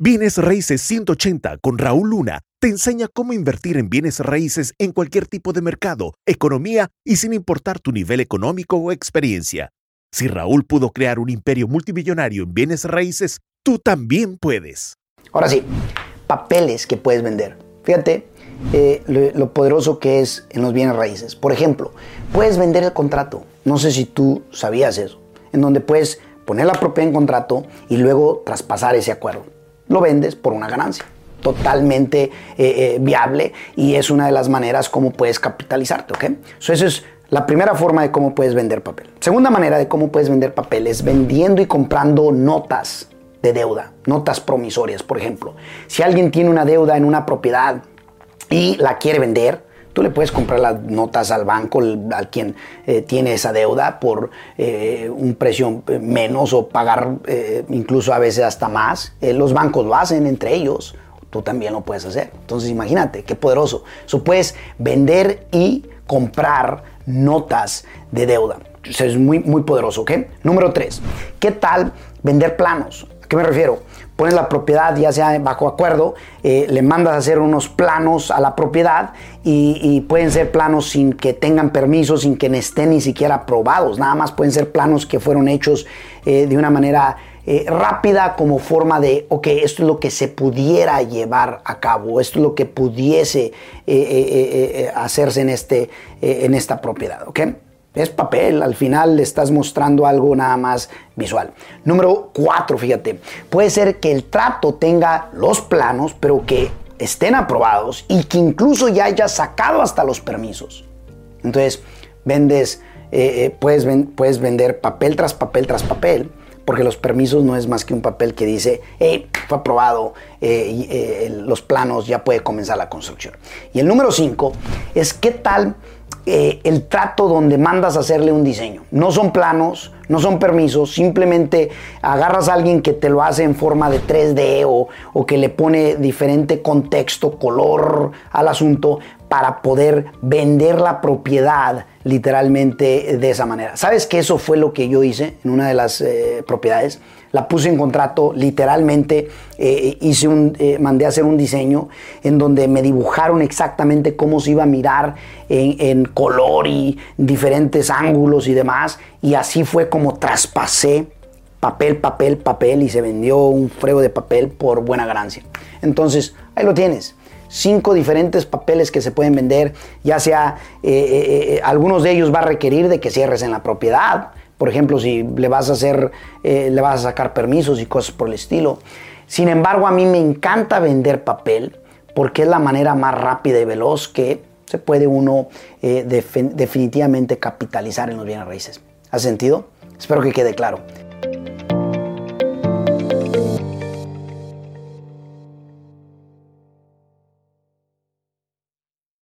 Bienes Raíces 180 con Raúl Luna te enseña cómo invertir en bienes raíces en cualquier tipo de mercado, economía y sin importar tu nivel económico o experiencia. Si Raúl pudo crear un imperio multimillonario en bienes raíces, tú también puedes. Ahora sí, papeles que puedes vender. Fíjate eh, lo, lo poderoso que es en los bienes raíces. Por ejemplo, puedes vender el contrato. No sé si tú sabías eso. En donde puedes poner la propiedad en contrato y luego traspasar ese acuerdo lo vendes por una ganancia. Totalmente eh, eh, viable y es una de las maneras como puedes capitalizarte, ¿ok? So, eso es la primera forma de cómo puedes vender papel. Segunda manera de cómo puedes vender papel es vendiendo y comprando notas de deuda, notas promisorias, por ejemplo. Si alguien tiene una deuda en una propiedad y la quiere vender, Tú le puedes comprar las notas al banco, al quien eh, tiene esa deuda, por eh, un precio eh, menos o pagar incluso a veces hasta más. los bancos lo hacen entre ellos. Tú también lo puedes hacer. Entonces imagínate, qué poderoso. Eso puedes vender y comprar notas de deuda. Eso es muy, muy poderoso. Número tres, ¿qué tal vender planos? ¿A qué me refiero? Pones la propiedad ya sea bajo acuerdo, eh, le mandas a hacer unos planos a la propiedad y, pueden ser planos sin que tengan permiso, sin que estén ni siquiera aprobados, nada más pueden ser planos que fueron hechos eh, de una manera eh, rápida como forma de, ok, esto es lo que se pudiera llevar a cabo, esto es lo que pudiese hacerse en, este, en esta propiedad, ¿ok? Es papel, al final le estás mostrando algo nada más visual. Número cuatro, fíjate, puede ser que el trato tenga los planos, pero que estén aprobados y que incluso ya haya sacado hasta los permisos. Entonces, vendes, eh, eh, puedes, puedes vender papel tras papel tras papel, porque los permisos no es más que un papel que dice, hey, fue aprobado, eh, los planos, ya puede comenzar la construcción. Y el número cinco es qué tal eh, el trato donde mandas a hacerle un diseño. No son planos, no son permisos, simplemente agarras a alguien que te lo hace en forma de 3D o, o que le pone diferente contexto, color al asunto para poder vender la propiedad literalmente de esa manera. ¿Sabes que eso fue lo que yo hice en una de las eh, propiedades? La puse en contrato, literalmente eh, hice un, eh, mandé a hacer un diseño en donde me dibujaron exactamente cómo se iba a mirar en, en color y diferentes ángulos y demás. Y así fue como traspasé papel, papel, papel y se vendió un frego de papel por buena ganancia. Entonces, ahí lo tienes cinco diferentes papeles que se pueden vender, ya sea eh, eh, eh, algunos de ellos va a requerir de que cierres en la propiedad, por ejemplo, si le vas a hacer, le vas a sacar permisos y cosas por el estilo. Sin embargo, a mí me encanta vender papel porque es la manera más rápida y veloz que se puede uno definitivamente capitalizar en los bienes raíces. ¿Ha sentido? Espero que quede claro.